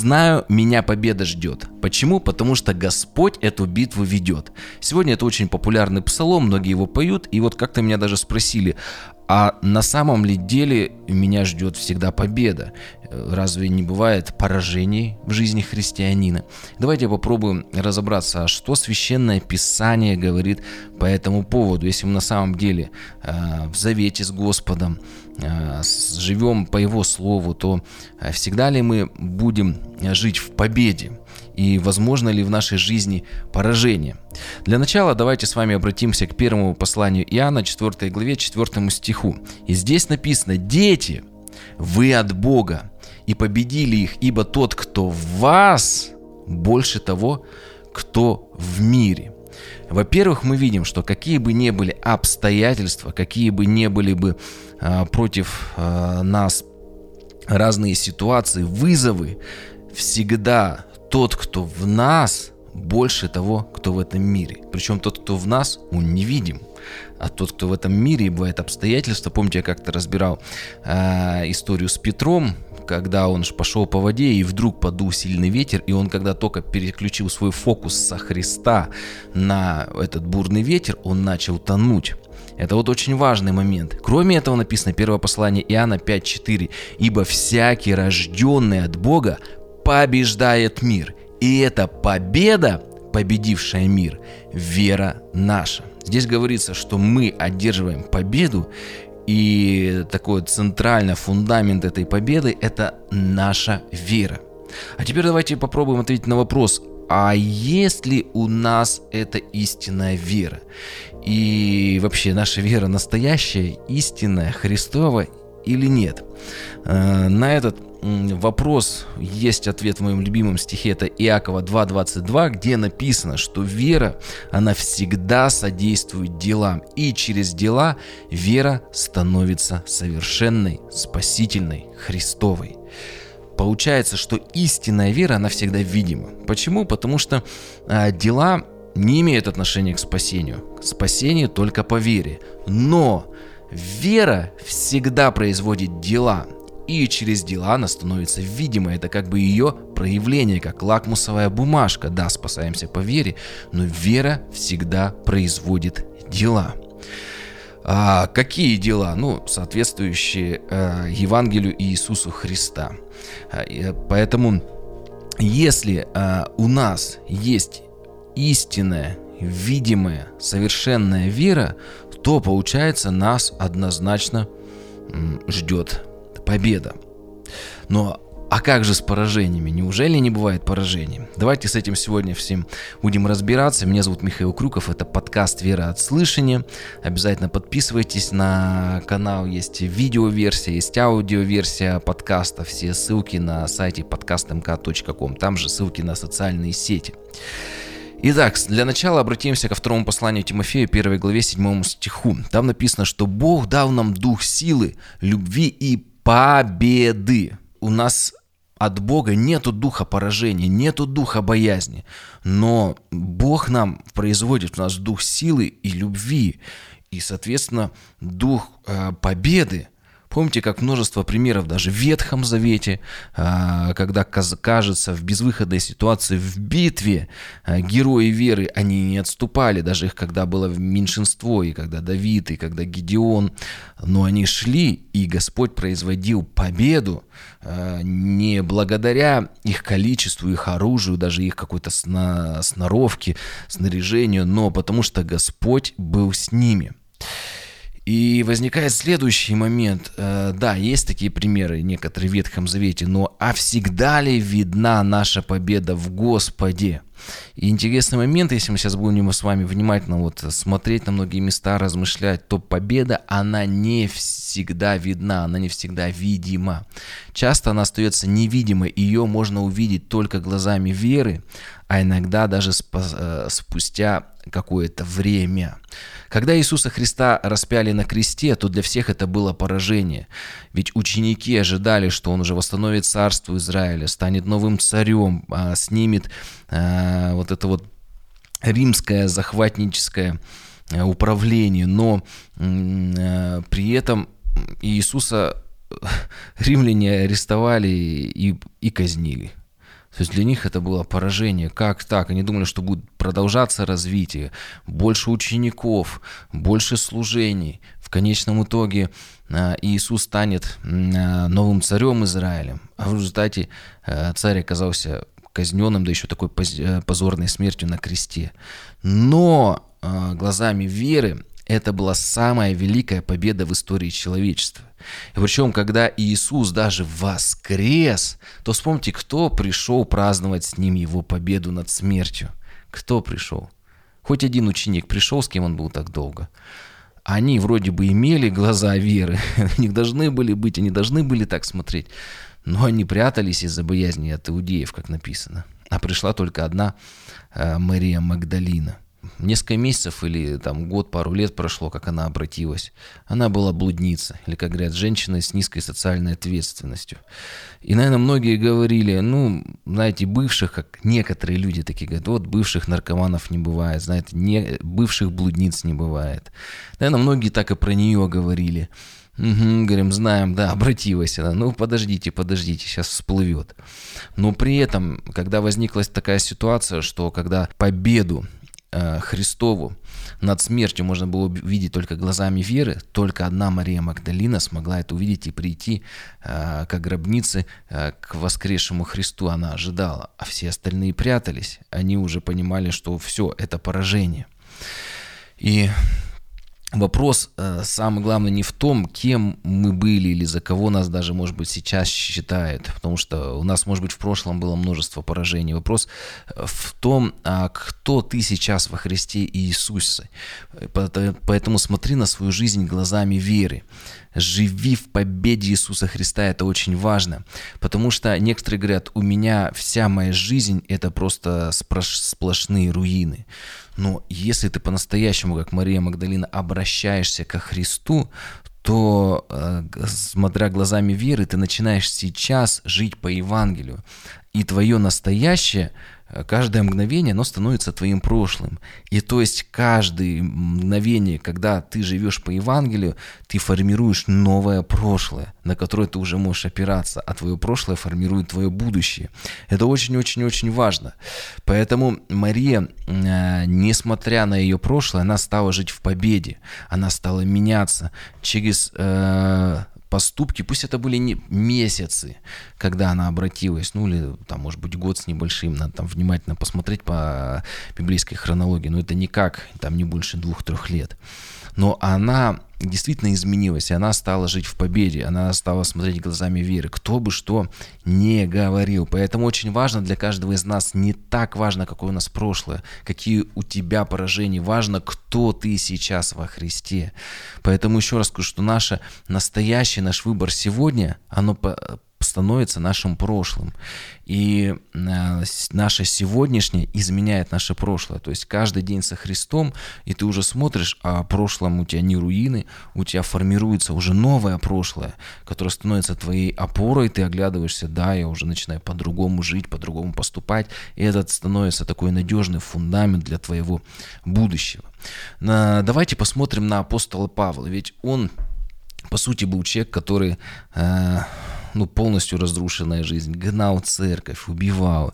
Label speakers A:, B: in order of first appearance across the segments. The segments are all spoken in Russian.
A: Знаю, меня победа ждет. Почему? Потому что Господь эту битву ведет. Сегодня это очень популярный псалом, многие его поют, и вот как-то меня даже спросили, а на самом ли деле меня ждет всегда победа? Разве не бывает поражений в жизни христианина? Давайте попробуем разобраться, а что священное писание говорит по этому поводу. Если мы на самом деле э, в завете с Господом, живем по Его Слову, то э, всегда ли мы будем жить в победе? и возможно ли в нашей жизни поражение. Для начала давайте с вами обратимся к первому посланию Иоанна, 4 главе, 4 стиху. И здесь написано «Дети, вы от Бога, и победили их, ибо тот, кто в вас, больше того, кто в мире». Во-первых, мы видим, что какие бы ни были обстоятельства, какие бы ни были бы э, против э, нас разные ситуации, вызовы, всегда тот, кто в нас, больше того, кто в этом мире. Причем тот, кто в нас, он невидим. А тот, кто в этом мире, бывает обстоятельства. Помните, я как-то разбирал э, историю с Петром, когда он пошел по воде, и вдруг подул сильный ветер, и он, когда только переключил свой фокус со Христа на этот бурный ветер, он начал тонуть. Это вот очень важный момент. Кроме этого написано первое послание Иоанна 5.4. «Ибо всякий, рожденный от Бога, побеждает мир. И эта победа, победившая мир, вера наша. Здесь говорится, что мы одерживаем победу, и такой центральный фундамент этой победы – это наша вера. А теперь давайте попробуем ответить на вопрос, а есть ли у нас эта истинная вера? И вообще наша вера настоящая, истинная, Христова или нет? Э, на этот вопрос, есть ответ в моем любимом стихе, это Иакова 2.22, где написано, что вера, она всегда содействует делам, и через дела вера становится совершенной, спасительной, Христовой. Получается, что истинная вера, она всегда видима. Почему? Потому что а, дела не имеют отношения к спасению. Спасение только по вере. Но вера всегда производит дела и через дела она становится видимой. Это как бы ее проявление, как лакмусовая бумажка. Да, спасаемся по вере, но вера всегда производит дела. А какие дела? Ну, соответствующие э, Евангелию Иисусу Христа. А, поэтому, если э, у нас есть истинная, видимая, совершенная вера, то получается нас однозначно ждет победа. Но а как же с поражениями? Неужели не бывает поражений? Давайте с этим сегодня всем будем разбираться. Меня зовут Михаил Крюков, это подкаст «Вера от слышания». Обязательно подписывайтесь на канал, есть видеоверсия, есть аудиоверсия подкаста. Все ссылки на сайте podcastmk.com, там же ссылки на социальные сети. Итак, для начала обратимся ко второму посланию Тимофею, первой главе, седьмому стиху. Там написано, что Бог дал нам дух силы, любви и победы. У нас от Бога нету духа поражения, нету духа боязни. Но Бог нам производит в нас дух силы и любви. И, соответственно, дух э, победы. Помните, как множество примеров даже в Ветхом Завете, а, когда кажется в безвыходной ситуации в битве, а, герои веры, они не отступали, даже их когда было меньшинство, и когда Давид, и когда Гедеон, но они шли, и Господь производил победу а, не благодаря их количеству, их оружию, даже их какой-то сноровке, снаряжению, но потому что Господь был с ними. И возникает следующий момент. Э, да, есть такие примеры некоторые в Ветхом Завете, но а всегда ли видна наша победа в Господе? И интересный момент, если мы сейчас будем с вами внимательно вот смотреть на многие места, размышлять, то победа, она не всегда видна, она не всегда видима. Часто она остается невидимой, ее можно увидеть только глазами веры, а иногда даже э, спустя какое-то время. Когда Иисуса Христа распяли на кресте, то для всех это было поражение. Ведь ученики ожидали, что Он уже восстановит царство Израиля, станет новым царем, а, снимет а, вот это вот римское захватническое а, управление. Но при этом Иисуса римляне арестовали и, и казнили. То есть для них это было поражение. Как так? Они думали, что будет продолжаться развитие, больше учеников, больше служений. В конечном итоге а, Иисус станет а, новым царем Израилем. А в результате царь оказался казненным, да еще такой позорной смертью на кресте. Но глазами веры это была самая великая победа в истории человечества. И причем, когда Иисус даже воскрес, то вспомните, кто пришел праздновать с ним его победу над смертью. Кто пришел? Хоть один ученик пришел, с кем он был так долго. Они вроде бы имели глаза веры, у них должны были быть, они должны были так смотреть, но они прятались из-за боязни от иудеев, как написано. А пришла только одна э, Мария Магдалина – несколько месяцев или там год, пару лет прошло, как она обратилась. Она была блудница, или, как говорят, женщина с низкой социальной ответственностью. И, наверное, многие говорили, ну, знаете, бывших, как некоторые люди такие говорят, вот бывших наркоманов не бывает, знаете, не, бывших блудниц не бывает. Наверное, многие так и про нее говорили. Угу, говорим, знаем, да, обратилась она. Ну, подождите, подождите, сейчас всплывет. Но при этом, когда возникла такая ситуация, что когда победу Христову над смертью можно было увидеть только глазами веры, только одна Мария Магдалина смогла это увидеть и прийти э, к гробнице, э, к воскресшему Христу. Она ожидала, а все остальные прятались. Они уже понимали, что все, это поражение. И Вопрос э, самый главный не в том, кем мы были или за кого нас даже, может быть, сейчас считают, потому что у нас, может быть, в прошлом было множество поражений. Вопрос э, в том, а кто ты сейчас во Христе Иисусе. Поэтому смотри на свою жизнь глазами веры. Живи в победе Иисуса Христа, это очень важно. Потому что некоторые говорят, у меня вся моя жизнь это просто сплошные руины. Но если ты по-настоящему, как Мария Магдалина, обращаешься ко Христу, то, э, смотря глазами веры, ты начинаешь сейчас жить по Евангелию. И твое настоящее каждое мгновение, оно становится твоим прошлым. И то есть каждое мгновение, когда ты живешь по Евангелию, ты формируешь новое прошлое, на которое ты уже можешь опираться, а твое прошлое формирует твое будущее. Это очень-очень-очень важно. Поэтому Мария, э, несмотря на ее прошлое, она стала жить в победе, она стала меняться через э, поступки, пусть это были не месяцы, когда она обратилась, ну или там, может быть, год с небольшим, надо там внимательно посмотреть по библейской хронологии, но это никак, там не больше двух-трех лет. Но она действительно изменилась, и она стала жить в победе, она стала смотреть глазами веры, кто бы что не говорил. Поэтому очень важно для каждого из нас, не так важно, какое у нас прошлое, какие у тебя поражения, важно, кто ты сейчас во Христе. Поэтому еще раз скажу, что наше настоящий, наш выбор сегодня, оно становится нашим прошлым. И э, наше сегодняшнее изменяет наше прошлое. То есть каждый день со Христом, и ты уже смотришь, а прошлом у тебя не руины, у тебя формируется уже новое прошлое, которое становится твоей опорой, ты оглядываешься, да, я уже начинаю по-другому жить, по-другому поступать, и этот становится такой надежный фундамент для твоего будущего. Давайте посмотрим на апостола Павла, ведь он, по сути, был человек, который э, ну, полностью разрушенная жизнь, гнал церковь, убивал,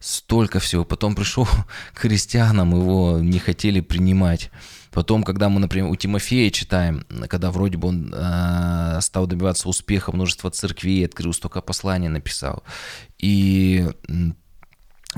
A: столько всего. Потом пришел к христианам, его не хотели принимать. Потом, когда мы, например, у Тимофея читаем, когда вроде бы он э, стал добиваться успеха, множество церквей открыл, столько посланий написал. И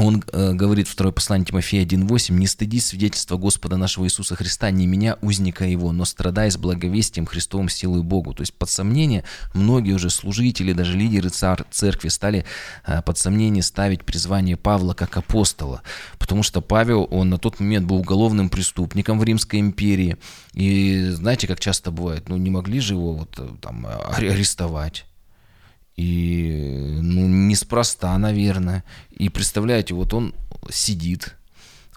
A: он э, говорит, второе послание Тимофея 1.8, «Не стыдись свидетельства Господа нашего Иисуса Христа, не меня, узника Его, но страдай с благовестием Христовым силой Богу». То есть под сомнение многие уже служители, даже лидеры цар, церкви стали э, под сомнение ставить призвание Павла как апостола, потому что Павел, он на тот момент был уголовным преступником в Римской империи, и знаете, как часто бывает, ну не могли же его вот э, там арестовать, и ну, неспроста, наверное. И представляете, вот он сидит,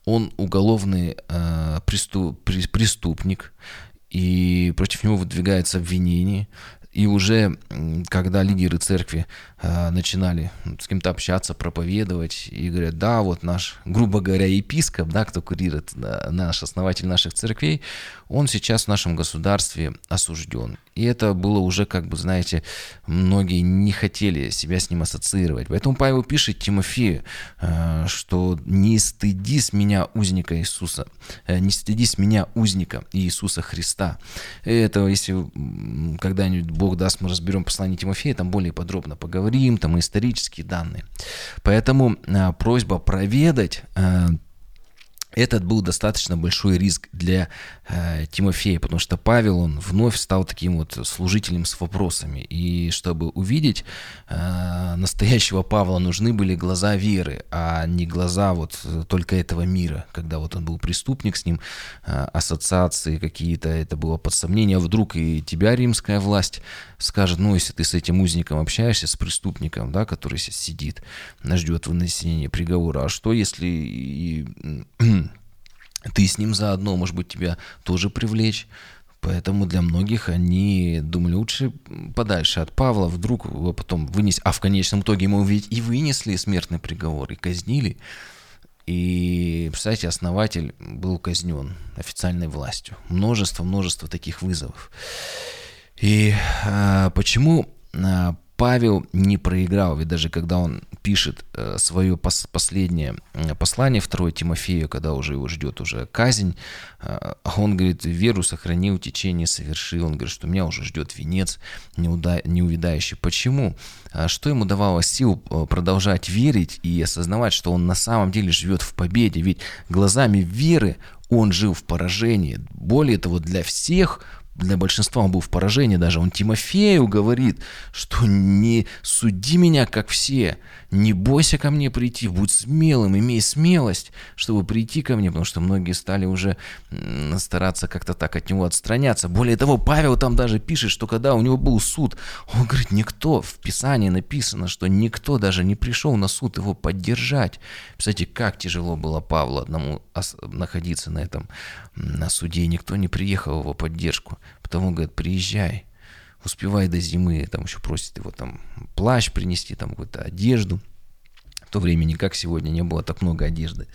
A: он уголовный э, преступ, преступник, и против него выдвигается обвинение. И уже когда лидеры церкви э, начинали с кем-то общаться, проповедовать, и говорят, да, вот наш, грубо говоря, епископ, да, кто курирует, да, наш основатель наших церквей, он сейчас в нашем государстве осужден. И это было уже, как бы, знаете, многие не хотели себя с ним ассоциировать. Поэтому Павел пишет Тимофею, э, что не стыдись меня, узника Иисуса, э, не стыдись меня, узника Иисуса Христа. Это, если когда-нибудь Бог даст, мы разберем послание Тимофея, там более подробно поговорим, там исторические данные. Поэтому э, просьба проведать этот был достаточно большой риск для э, Тимофея, потому что Павел, он вновь стал таким вот служителем с вопросами. И чтобы увидеть э, настоящего Павла, нужны были глаза веры, а не глаза вот только этого мира, когда вот он был преступник, с ним э, ассоциации какие-то, это было под сомнение, а вдруг и тебя римская власть скажет, ну, если ты с этим узником общаешься, с преступником, да, который сейчас сидит, ждет вынесения приговора, а что если и ты с ним заодно, может быть, тебя тоже привлечь. Поэтому для многих они думали, лучше подальше от Павла, вдруг его потом вынес, а в конечном итоге ему ведь и вынесли смертный приговор, и казнили. И, представляете, основатель был казнен официальной властью. Множество, множество таких вызовов. И а, почему а, Павел не проиграл, ведь даже когда он пишет э, свое пос последнее послание, второе Тимофею, когда уже его ждет уже казнь, э, он говорит, веру сохранил, течение совершил, он говорит, что меня уже ждет венец неувидающий. Почему? А что ему давало сил э, продолжать верить и осознавать, что он на самом деле живет в победе? Ведь глазами веры он жил в поражении. Более того, для всех для большинства он был в поражении даже. Он Тимофею говорит, что не суди меня, как все, не бойся ко мне прийти, будь смелым, имей смелость, чтобы прийти ко мне, потому что многие стали уже стараться как-то так от него отстраняться. Более того, Павел там даже пишет, что когда у него был суд, он говорит, никто, в Писании написано, что никто даже не пришел на суд его поддержать. Кстати, как тяжело было Павлу одному находиться на этом на суде, никто не приехал его поддержку. Потому говорит, приезжай, успевай до зимы, там еще просит его там плащ принести, там какую-то одежду. В то время не как сегодня, не было так много одежды.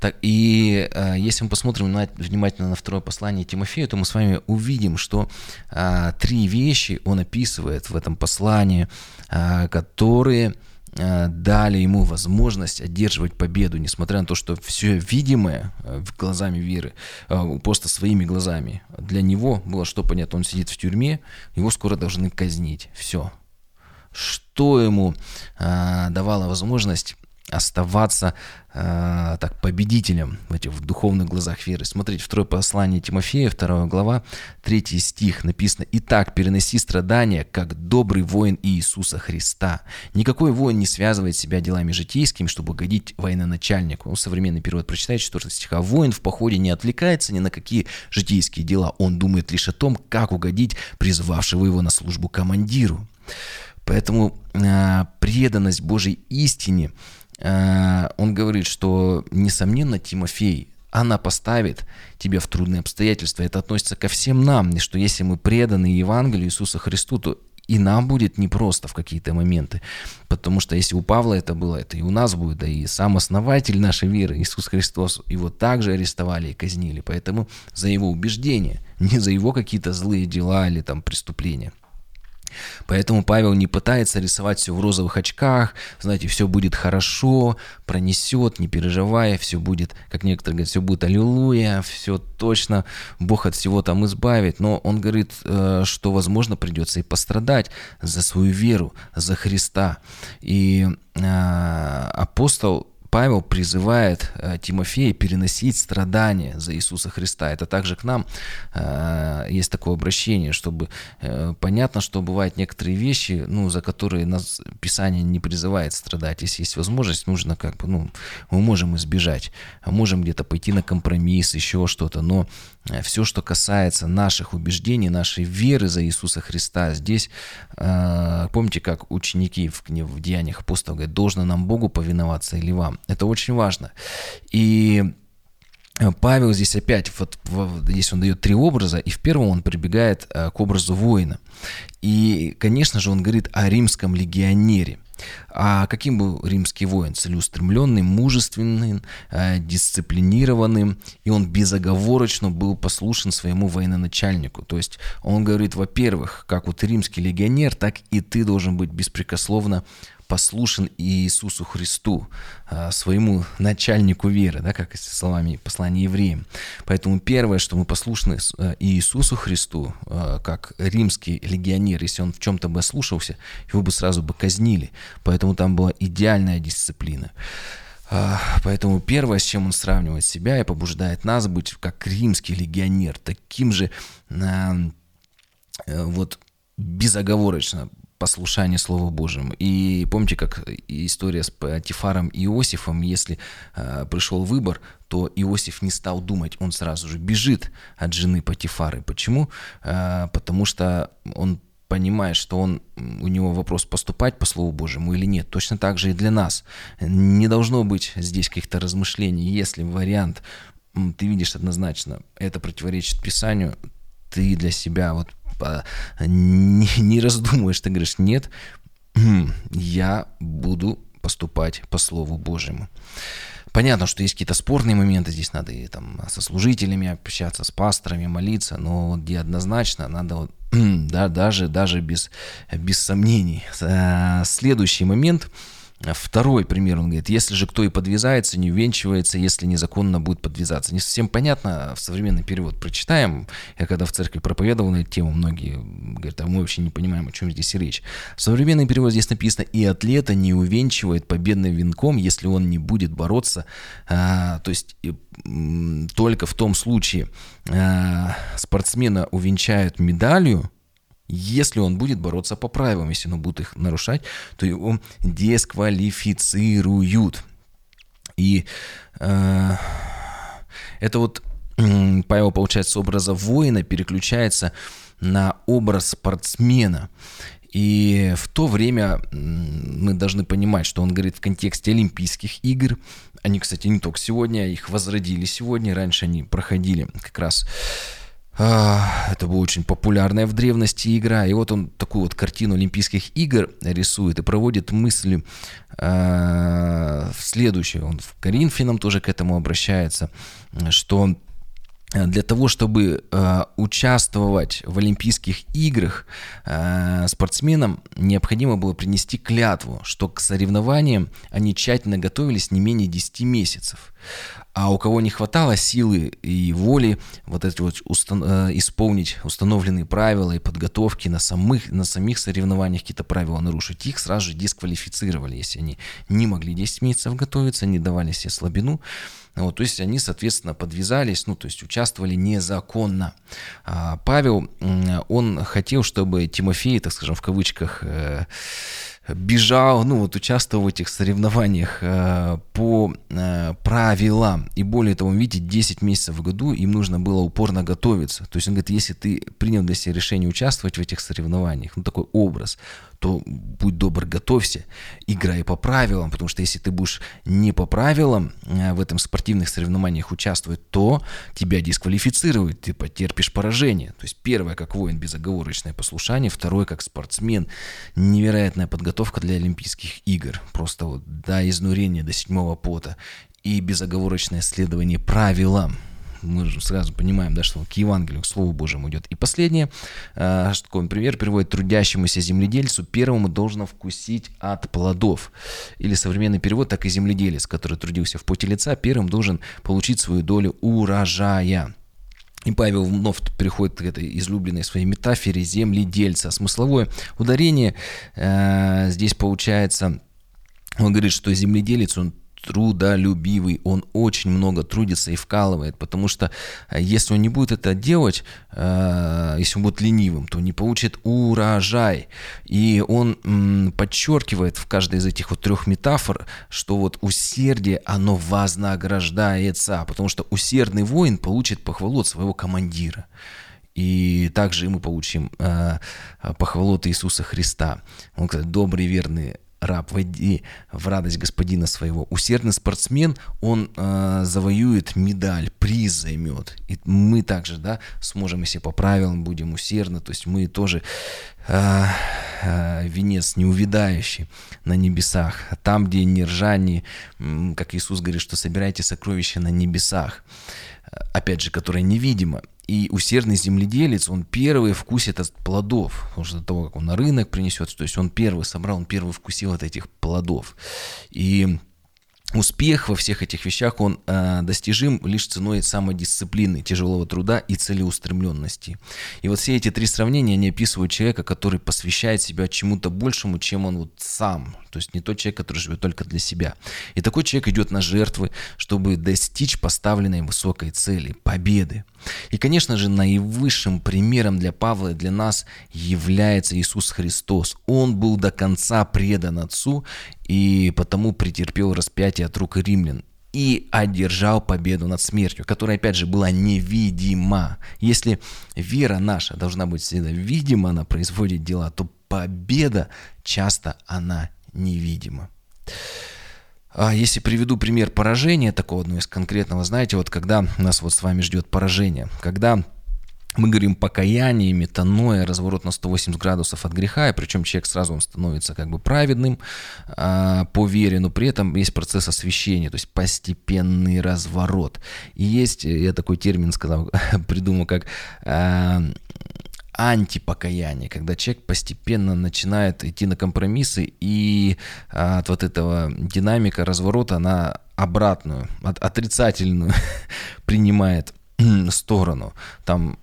A: Так, и э, если мы посмотрим на, внимательно на второе послание Тимофею, то мы с вами увидим, что э, три вещи он описывает в этом послании, э, которые дали ему возможность одерживать победу, несмотря на то, что все видимое э, глазами веры, э, просто своими глазами, для него было что понятно, он сидит в тюрьме, его скоро должны казнить, все. Что ему давало возможность оставаться э, так победителем в этих в духовных глазах веры. Смотрите, второе послание Тимофея, вторая глава, третий стих написано «Итак, переноси страдания, как добрый воин Иисуса Христа. Никакой воин не связывает себя делами житейскими, чтобы угодить военачальнику». Ну, современный перевод прочитайте 4 стиха. «Воин в походе не отвлекается ни на какие житейские дела. Он думает лишь о том, как угодить призвавшего его на службу командиру». Поэтому э, преданность Божьей истине – он говорит, что, несомненно, Тимофей, она поставит тебя в трудные обстоятельства. Это относится ко всем нам, что если мы преданы Евангелию Иисуса Христу, то и нам будет непросто в какие-то моменты. Потому что если у Павла это было, это и у нас будет, да и сам основатель нашей веры, Иисус Христос, его также арестовали и казнили. Поэтому за его убеждения, не за его какие-то злые дела или там преступления. Поэтому Павел не пытается рисовать все в розовых очках, знаете, все будет хорошо, пронесет, не переживая, все будет, как некоторые говорят, все будет аллилуйя, все точно, Бог от всего там избавит. Но он говорит, э, что, возможно, придется и пострадать за свою веру, за Христа. И э, апостол Павел призывает э, Тимофея переносить страдания за Иисуса Христа. Это также к нам э, есть такое обращение, чтобы э, понятно, что бывают некоторые вещи, ну, за которые нас Писание не призывает страдать. Если есть возможность, нужно как бы, ну, мы можем избежать, можем где-то пойти на компромисс, еще что-то, но все, что касается наших убеждений, нашей веры за Иисуса Христа, здесь, помните, как ученики в, в Деяниях апостолов говорят, должно нам Богу повиноваться или вам. Это очень важно. И Павел здесь опять, вот здесь он дает три образа, и в первом он прибегает к образу воина. И, конечно же, он говорит о римском легионере. А каким был римский воин? Целеустремленный, мужественный, э, дисциплинированным, и он безоговорочно был послушен своему военачальнику. То есть он говорит, во-первых, как вот римский легионер, так и ты должен быть беспрекословно послушен Иисусу Христу, а, своему начальнику веры, да, как словами послания евреям. Поэтому первое, что мы послушны э, Иисусу Христу, а, как римский легионер, если он в чем-то бы ослушался, его бы сразу бы казнили. Поэтому там была идеальная дисциплина. А, поэтому первое, с чем он сравнивает себя и побуждает нас быть как римский легионер, таким же э, вот безоговорочно послушание Слову Божьему. И помните, как история с Патифаром и Иосифом, если э, пришел выбор, то Иосиф не стал думать, он сразу же бежит от жены Патифары. Почему? Э, потому что он понимает, что он, у него вопрос поступать по Слову Божьему или нет. Точно так же и для нас. Не должно быть здесь каких-то размышлений. Если вариант ты видишь однозначно, это противоречит Писанию, ты для себя вот не, не раздумываешь, ты говоришь, нет, я буду поступать по Слову Божьему. Понятно, что есть какие-то спорные моменты, здесь надо и там со служителями общаться, с пасторами, молиться, но где однозначно надо вот, да, даже, даже без, без сомнений. Э, следующий момент – Второй пример, он говорит, если же кто и подвязается, не увенчивается, если незаконно будет подвязаться. Не совсем понятно, в современный перевод прочитаем. Я когда в церкви проповедовал на эту тему, многие говорят, а мы вообще не понимаем, о чем здесь речь. В современный перевод здесь написано, и атлета не увенчивает победным венком, если он не будет бороться, а, то есть только в том случае а, спортсмена увенчают медалью, если он будет бороться по правилам, если он будет их нарушать, то его дисквалифицируют. И э, это вот Павел, получается, с образа воина переключается на образ спортсмена. И в то время мы должны понимать, что он говорит в контексте Олимпийских игр. Они, кстати, не только сегодня, их возродили сегодня. Раньше они проходили как раз а, это была очень популярная в древности игра. И вот он такую вот картину Олимпийских игр рисует и проводит мысли э, в. Он в Коринфянам тоже к этому обращается, что для того, чтобы э, участвовать в Олимпийских играх, э, спортсменам необходимо было принести клятву, что к соревнованиям они тщательно готовились не менее 10 месяцев. А у кого не хватало силы и воли вот эти вот устан- э, исполнить установленные правила и подготовки на самых, на самих соревнованиях какие-то правила нарушить, их сразу же дисквалифицировали, если они не могли 10 месяцев готовиться, не давали себе слабину. Вот, то есть они, соответственно, подвязались, ну, то есть участвовали незаконно. А Павел, он хотел, чтобы Тимофей, так скажем, в кавычках, э, бежал, ну вот участвовал в этих соревнованиях э, по э, правилам. И более того, видите, 10 месяцев в году им нужно было упорно готовиться. То есть он говорит, если ты принял для себя решение участвовать в этих соревнованиях, ну такой образ, то будь добр, готовься, играй по правилам, потому что если ты будешь не по правилам э, в этом спортивных соревнованиях участвовать, то тебя дисквалифицируют, ты потерпишь поражение. То есть первое, как воин, безоговорочное послушание, второе, как спортсмен, невероятная подготовка для Олимпийских игр, просто вот до изнурения, до седьмого пота и безоговорочное следование правилам мы же сразу понимаем, да, что к Евангелию, к Слову Божьему идет. И последнее, э, что он пример приводит трудящемуся земледельцу, первому должно вкусить от плодов. Или современный перевод, так и земледелец, который трудился в поте лица, первым должен получить свою долю урожая. И Павел вновь приходит к этой излюбленной своей метафоре земледельца. Смысловое ударение э, здесь получается, он говорит, что земледелец, он трудолюбивый, он очень много трудится и вкалывает, потому что э, если он не будет это делать, э, если он будет ленивым, то не получит урожай. И он подчеркивает в каждой из этих вот трех метафор, что вот усердие, оно вознаграждается, потому что усердный воин получит похвалу от своего командира. И также мы получим э, похвалу от Иисуса Христа. Он говорит, добрый верный раб, войди в радость господина своего. Усердный спортсмен, он э, завоюет медаль, приз займет. И мы также, да, сможем, если по правилам будем усердны, то есть мы тоже э, э, венец неувидающий на небесах. Там, где не ржани, как Иисус говорит, что собирайте сокровища на небесах опять же, которая невидима. И усердный земледелец, он первый вкусит от плодов, потому что до того, как он на рынок принесет, то есть он первый собрал, он первый вкусил от этих плодов. И успех во всех этих вещах, он э, достижим лишь ценой самодисциплины, тяжелого труда и целеустремленности. И вот все эти три сравнения, они описывают человека, который посвящает себя чему-то большему, чем он вот сам. То есть не тот человек, который живет только для себя. И такой человек идет на жертвы, чтобы достичь поставленной высокой цели, победы. И, конечно же, наивысшим примером для Павла и для нас является Иисус Христос. Он был до конца предан Отцу и потому претерпел распятие от рук римлян и одержал победу над смертью, которая, опять же, была невидима. Если вера наша должна быть всегда видима, она производит дела, то победа часто она невидима. А если приведу пример поражения такого одного из конкретного, знаете, вот когда нас вот с вами ждет поражение, когда мы говорим покаяние, метаноя, разворот на 180 градусов от греха, и причем человек сразу он становится как бы праведным а, по вере, но при этом есть процесс освящения, то есть постепенный разворот. И есть, я такой термин сказал, придумал, как а, антипокаяние, когда человек постепенно начинает идти на компромиссы и а, от вот этого динамика разворота на обратную, от, отрицательную принимает сторону. Там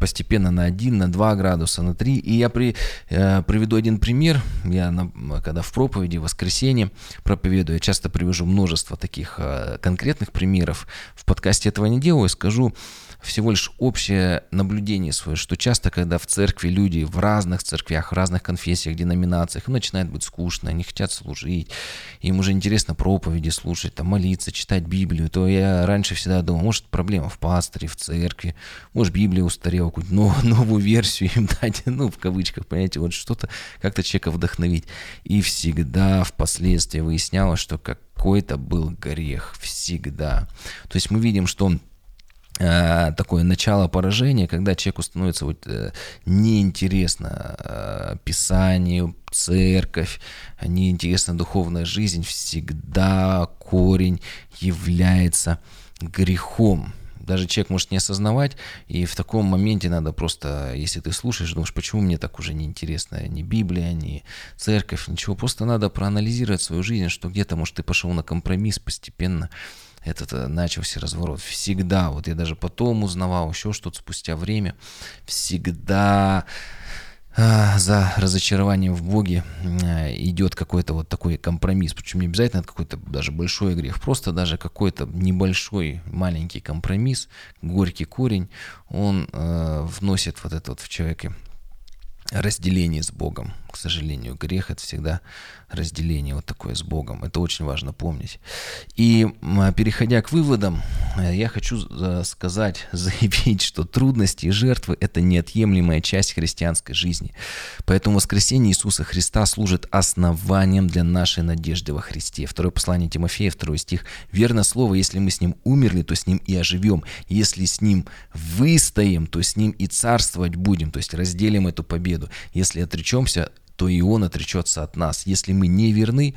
A: постепенно на 1, на 2 градуса, на 3. И я при, э, приведу один пример. Я, на, когда в проповеди, в воскресенье проповедую, я часто привожу множество таких э, конкретных примеров. В подкасте этого не делаю, скажу всего лишь общее наблюдение свое, что часто, когда в церкви люди в разных церквях, в разных конфессиях, деноминациях, им начинает быть скучно, они хотят служить, им уже интересно проповеди слушать, там, молиться, читать Библию, то я раньше всегда думал, может, проблема в пасторе, в церкви, может, Библия устарела, какую-то новую, новую версию им дать, ну, в кавычках, понимаете, вот что-то, как-то человека вдохновить. И всегда впоследствии выяснялось, что какой-то был грех, всегда. То есть мы видим, что Э, такое начало поражения, когда человеку становится вот э, неинтересно э, Писание, церковь, неинтересна духовная жизнь, всегда корень является грехом. Даже человек может не осознавать, и в таком моменте надо просто, если ты слушаешь, думаешь, почему мне так уже не ни Библия, ни церковь, ничего. Просто надо проанализировать свою жизнь, что где-то, может, ты пошел на компромисс постепенно, этот э, начался разворот. Всегда, вот я даже потом узнавал еще что-то спустя время, всегда а, за разочарованием в Боге э, идет какой-то вот такой компромисс. Причем не обязательно это какой-то даже большой грех, просто даже какой-то небольшой маленький компромисс, горький корень, он э, вносит вот это вот в человеке разделение с Богом. К сожалению, грех это всегда разделение вот такое с Богом. Это очень важно помнить. И переходя к выводам, э, я хочу сказать, заявить, что трудности и жертвы – это неотъемлемая часть христианской жизни. Поэтому воскресение Иисуса Христа служит основанием для нашей надежды во Христе. Второе послание Тимофея, второй стих. «Верно слово, если мы с Ним умерли, то с Ним и оживем. Если с Ним выстоим, то с Ним и царствовать будем». То есть разделим эту победу. Если отречемся, то и он отречется от нас. Если мы не верны,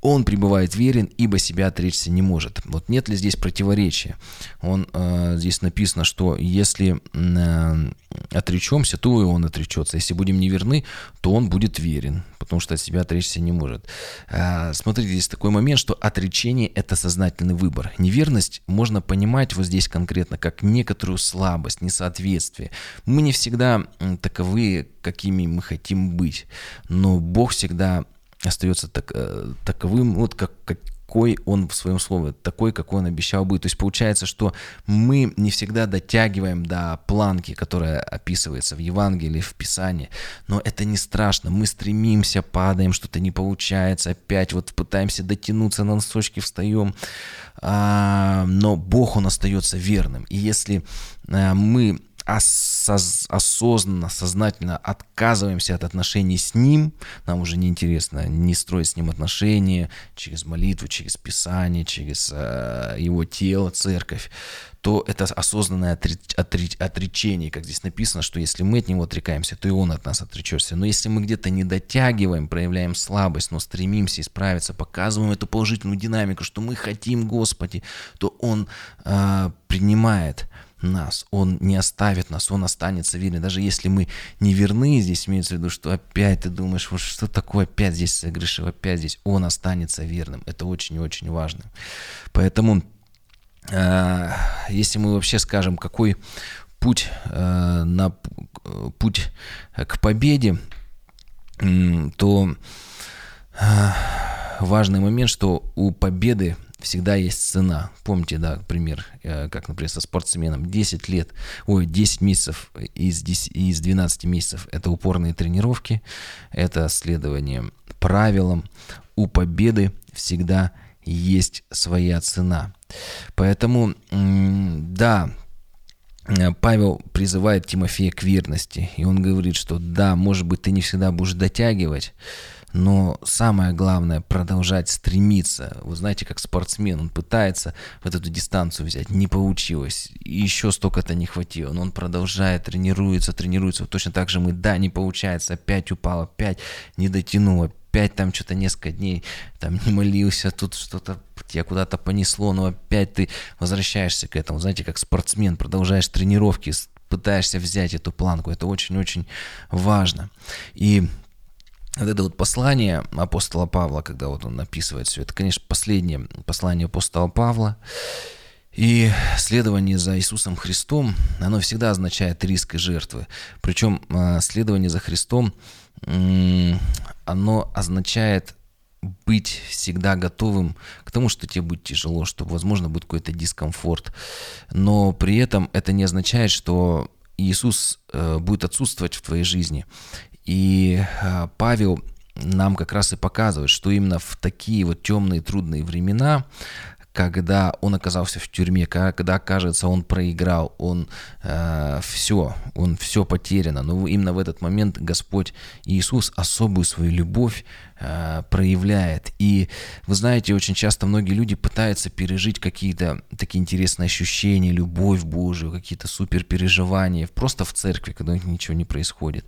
A: он пребывает верен, ибо себя отречься не может. Вот нет ли здесь противоречия? Он, э, здесь написано, что если э, отречемся, то и он отречется. Если будем неверны, то он будет верен, потому что от себя отречься не может. Э, смотрите, здесь такой момент, что отречение – это сознательный выбор. Неверность можно понимать вот здесь конкретно как некоторую слабость, несоответствие. Мы не всегда таковы, какими мы хотим быть, но Бог всегда остается так, э, таковым, вот как, какой он в своем слове, такой, какой он обещал быть. То есть получается, что мы не всегда дотягиваем до планки, которая описывается в Евангелии, в Писании, но это не страшно. Мы стремимся, падаем, что-то не получается, опять вот пытаемся дотянуться на носочки, встаем, а, но Бог, Он остается верным. И если а, мы осоз, осознанно, сознательно отказываемся от отношений с Ним, нам уже не интересно не строить с Ним отношения через молитву, через Писание, через э, Его тело, церковь, то это осознанное отреч, отреч, отречение, как здесь написано, что если мы от Него отрекаемся, то и Он от нас отречется. Но если мы где-то не дотягиваем, проявляем слабость, но стремимся исправиться, показываем эту положительную динамику, что мы хотим Господи, то Он э, принимает нас, Он не оставит нас, Он останется верен. Даже если мы не верны, здесь имеется в виду, что опять ты думаешь, вот что такое, опять здесь согрешил, опять здесь, Он останется верным. Это очень и очень важно. Поэтому, э, если мы вообще скажем, какой путь, э, на, путь к победе, то э, важный момент, что у победы всегда есть цена. Помните, да, пример, э, как, например, со спортсменом. 10 лет, ой, 10 месяцев из, 10, из 12 месяцев – это упорные тренировки, это следование правилам. У победы всегда есть своя цена. Поэтому, да, э, Павел призывает Тимофея к верности, и он говорит, что да, может быть, ты не всегда будешь дотягивать, но самое главное продолжать стремиться. Вы знаете, как спортсмен, он пытается вот эту дистанцию взять, не получилось, еще столько-то не хватило, но он продолжает, тренируется, тренируется. Вот точно так же мы, да, не получается, опять упал, опять не дотянул, опять там что-то несколько дней там не молился, тут что-то тебя куда-то понесло, но опять ты возвращаешься к этому. Знаете, как спортсмен, продолжаешь тренировки, пытаешься взять эту планку. Это очень-очень важно. И вот это вот послание апостола Павла, когда вот он описывает все, это, конечно, последнее послание апостола Павла. И следование за Иисусом Христом, оно всегда означает риск и жертвы. Причем а, следование за Христом, оно означает быть всегда готовым к тому, что тебе будет тяжело, что, возможно, будет какой-то дискомфорт. Но при этом это не означает, что Иисус э, будет отсутствовать в твоей жизни. И а, Павел нам как раз и показывает, что именно в такие вот темные трудные времена когда он оказался в тюрьме, когда, кажется, он проиграл, он э, все, он все потеряно. Но именно в этот момент Господь Иисус особую свою любовь э, проявляет. И вы знаете, очень часто многие люди пытаются пережить какие-то такие интересные ощущения, любовь Божию, какие-то супер переживания просто в церкви, когда у них ничего не происходит.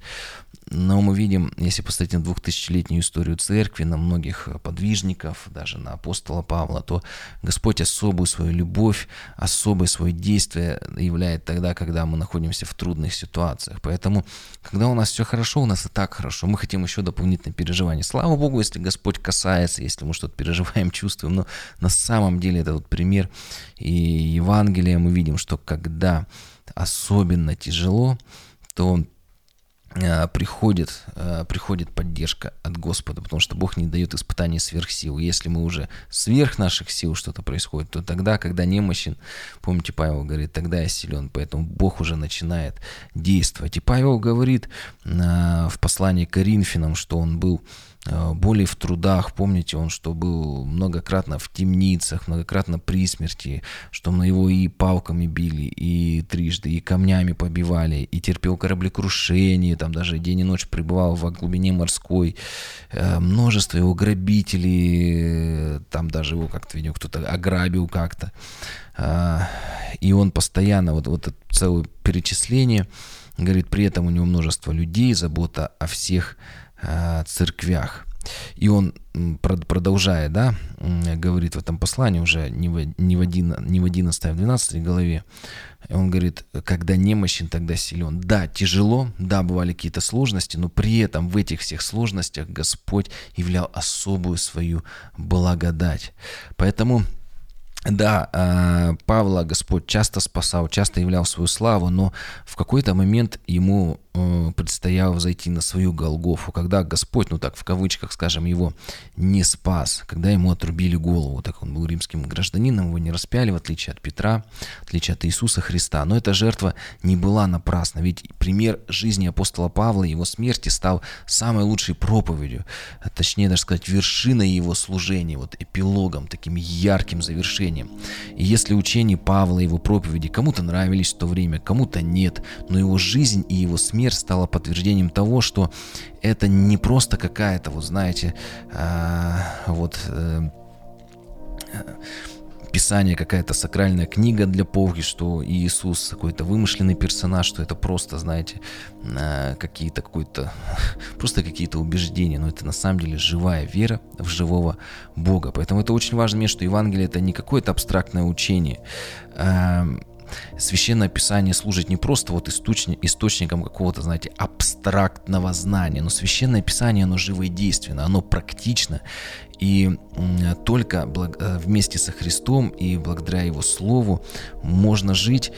A: Но мы видим, если посмотреть на двухтысячелетнюю историю церкви, на многих подвижников, даже на апостола Павла, то Господь особую свою любовь, особое свое действие являет тогда, когда мы находимся в трудных ситуациях. Поэтому, когда у нас все хорошо, у нас и так хорошо, мы хотим еще дополнительное переживание. Слава Богу, если Господь касается, если мы что-то переживаем, чувствуем, но на самом деле это вот пример и Евангелия мы видим, что когда особенно тяжело, то Э, приходит, э, приходит поддержка от Господа, потому что Бог не дает испытаний сверх сил. Если мы уже сверх наших сил что-то происходит, то тогда, когда немощен, помните, Павел говорит, тогда я силен, поэтому Бог уже начинает действовать. И Павел говорит э, в послании к Коринфянам, что он был Э, более в трудах. Помните, он что был многократно в темницах, многократно при смерти, что на его и палками били, и трижды, и камнями побивали, и терпел кораблекрушение, там даже день и ночь пребывал во глубине морской. Э, множество его грабителей, там даже его как-то, видимо, кто-то ограбил как-то. Э, и он постоянно, вот, вот это целое перечисление, говорит, при этом у него множество людей, забота о всех церквях. И он, продолжая, да, говорит в этом послании уже не в, не в, один, не в 11, а в 12 главе, он говорит, когда немощен, тогда силен. Да, тяжело, да, бывали какие-то сложности, но при этом в этих всех сложностях Господь являл особую свою благодать. Поэтому да, э, Павла Господь часто спасал, часто являл свою славу, но в какой-то момент ему э, предстояло зайти на свою Голгофу, когда Господь, ну так в кавычках скажем, его не спас, когда ему отрубили голову, так он был римским гражданином, его не распяли, в отличие от Петра, в отличие от Иисуса Христа. Но эта жертва не была напрасна, ведь пример жизни апостола Павла, его смерти стал самой лучшей проповедью, а точнее даже сказать, вершиной его служения, вот эпилогом, таким ярким завершением. И если учение Павла, его проповеди кому-то нравились в то время, кому-то нет, но его жизнь и его смерть стала подтверждением того, что это не просто какая-то, вот знаете, а, вот э, Писание какая-то сакральная книга для Павги, что Иисус какой-то вымышленный персонаж, что это просто, знаете, а, какие-то какой-то, просто какие-то убеждения, но это на самом деле живая вера в живого Бога. Поэтому это очень важно, что Евангелие это не какое-то абстрактное учение, Священное Писание служит не просто вот источник, источником какого-то, знаете, абстрактного знания, но Священное Писание, оно живо и действенно, оно практично, и только э, вместе со Христом и благодаря Его Слову можно жить,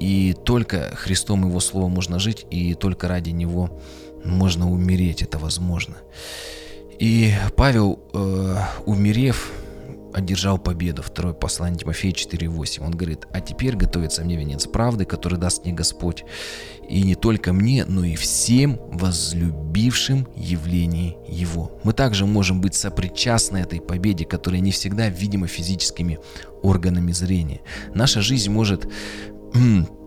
A: и только Христом Его Словом можно жить, и только ради Него можно умереть, это возможно. И Павел, э, умерев, одержал победу. Второе послание Тимофея 4.8. Он говорит, а теперь готовится мне венец правды, который даст мне Господь. И не только мне, но и всем возлюбившим явление Его. Мы также можем быть сопричастны этой победе, которая не всегда видима физическими органами зрения. Наша жизнь может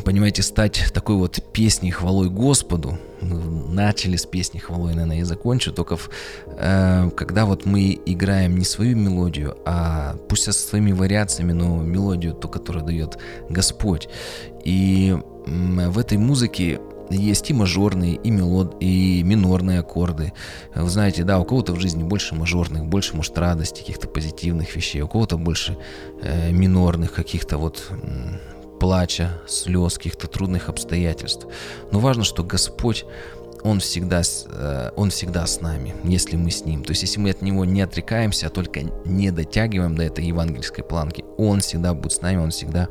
A: понимаете, стать такой вот песней хвалой Господу. Начали с песни хвалой, наверное, и закончу, только в, э, когда вот мы играем не свою мелодию, а пусть со своими вариациями, но мелодию, ту, которую дает Господь. И э, в этой музыке есть и мажорные, и, мелод, и минорные аккорды. Вы знаете, да, у кого-то в жизни больше мажорных, больше, может, радости, каких-то позитивных вещей, у кого-то больше э, минорных, каких-то вот плача, слез, каких-то трудных обстоятельств. Но важно, что Господь он всегда, э, он всегда с нами, если мы с Ним. То есть, если мы от Него не отрекаемся, а только не дотягиваем до этой евангельской планки, Он всегда будет с нами, Он всегда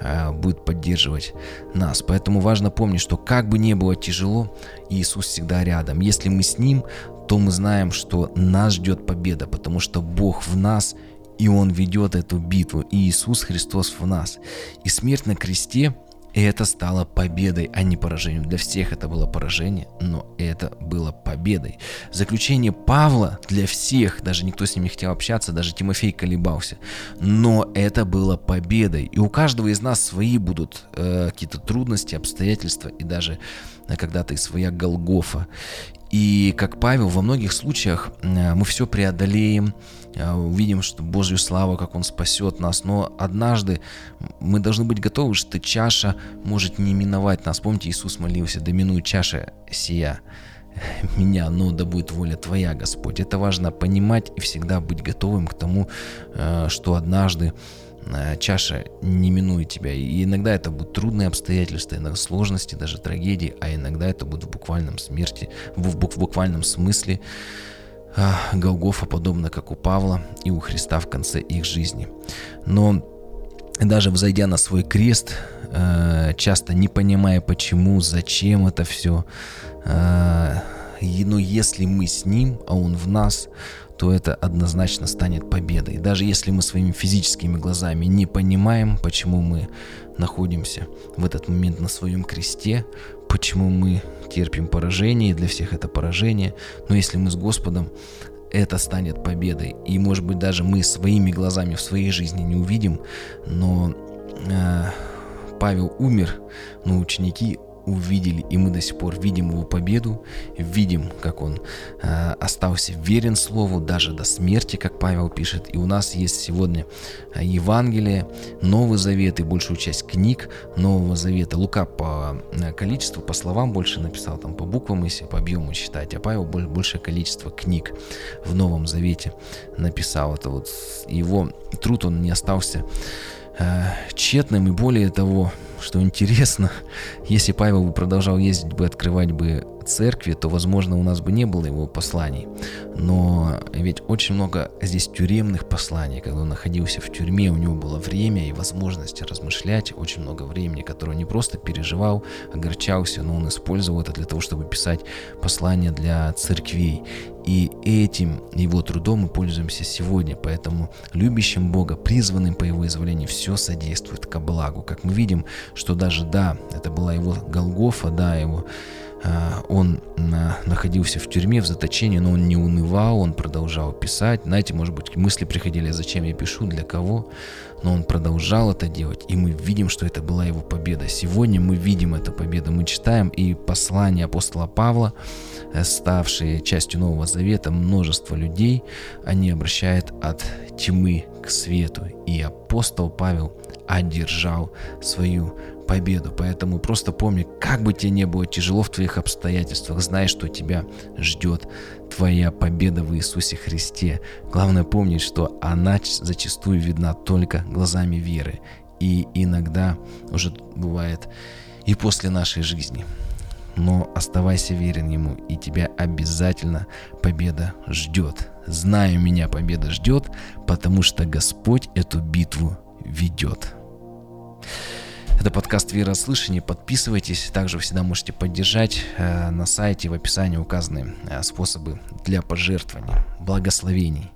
A: э, будет поддерживать нас. Поэтому важно помнить, что как бы ни было тяжело, Иисус всегда рядом. Если мы с Ним, то мы знаем, что нас ждет победа, потому что Бог в нас – и Он ведет эту битву, и Иисус Христос в нас. И смерть на кресте это стало победой, а не поражением. Для всех это было поражение, но это было победой. Заключение Павла для всех, даже никто с ним не хотел общаться, даже Тимофей колебался, но это было победой. И у каждого из нас свои будут э, какие-то трудности, обстоятельства и даже э, когда-то и своя Голгофа. И как Павел, во многих случаях э, мы все преодолеем, э, увидим, что Божью славу, как Он спасет нас. Но однажды мы должны быть готовы, что чаша может не миновать нас. Помните, Иисус молился, да минует чаша сия меня, но да будет воля Твоя, Господь. Это важно понимать и всегда быть готовым к тому, э, что однажды чаша не минует тебя. И иногда это будут трудные обстоятельства, иногда сложности, даже трагедии, а иногда это будет в буквальном смерти, в, в, в буквальном смысле а, Голгофа, подобно как у Павла и у Христа в конце их жизни. Но даже взойдя на свой крест, э, часто не понимая почему, зачем это все, э, но если мы с Ним, а Он в нас, то это однозначно станет победой. Даже если мы своими физическими глазами не понимаем, почему мы находимся в этот момент на своем кресте, почему мы терпим поражение, и для всех это поражение, но если мы с Господом, это станет победой. И, может быть, даже мы своими глазами в своей жизни не увидим, но э, Павел умер, но ученики увидели, и мы до сих пор видим его победу, видим, как он э, остался верен Слову даже до смерти, как Павел пишет. И у нас есть сегодня э, Евангелие, Новый Завет и большую часть книг Нового Завета. Лука по э, количеству, по словам больше написал, там по буквам, если по объему считать, а Павел большее количество книг в Новом Завете написал. Это вот его труд, он не остался э, тщетным, и более того, что интересно, если Павел бы продолжал ездить бы, открывать бы церкви, то, возможно, у нас бы не было его посланий. Но ведь очень много здесь тюремных посланий. Когда он находился в тюрьме, у него было время и возможность размышлять, очень много времени, которое он не просто переживал, огорчался, но он использовал это для того, чтобы писать послания для церквей. И этим его трудом мы пользуемся сегодня. Поэтому любящим Бога, призванным по его изволению, все содействует ко благу. Как мы видим, что даже, да, это была его Голгофа, да, его находился в тюрьме, в заточении, но он не унывал, он продолжал писать. Знаете, может быть, мысли приходили, зачем я пишу, для кого, но он продолжал это делать, и мы видим, что это была его победа. Сегодня мы видим эту победу, мы читаем и послание апостола Павла, э, ставшие частью Нового Завета, множество людей, они обращают от тьмы к свету. И апостол Павел одержал свою победу. Поэтому просто помни, как бы тебе не было тяжело в твоих обстоятельствах, знай, что тебя ждет твоя победа в Иисусе Христе. Главное помнить, что она зачастую видна только глазами веры. И иногда уже бывает и после нашей жизни. Но оставайся верен Ему, и тебя обязательно победа ждет. Знаю, меня победа ждет, потому что Господь эту битву ведет. Это подкаст «Вера слышания». Подписывайтесь. Также вы всегда можете поддержать. Э, на сайте в описании указаны э, способы для пожертвования. Благословений.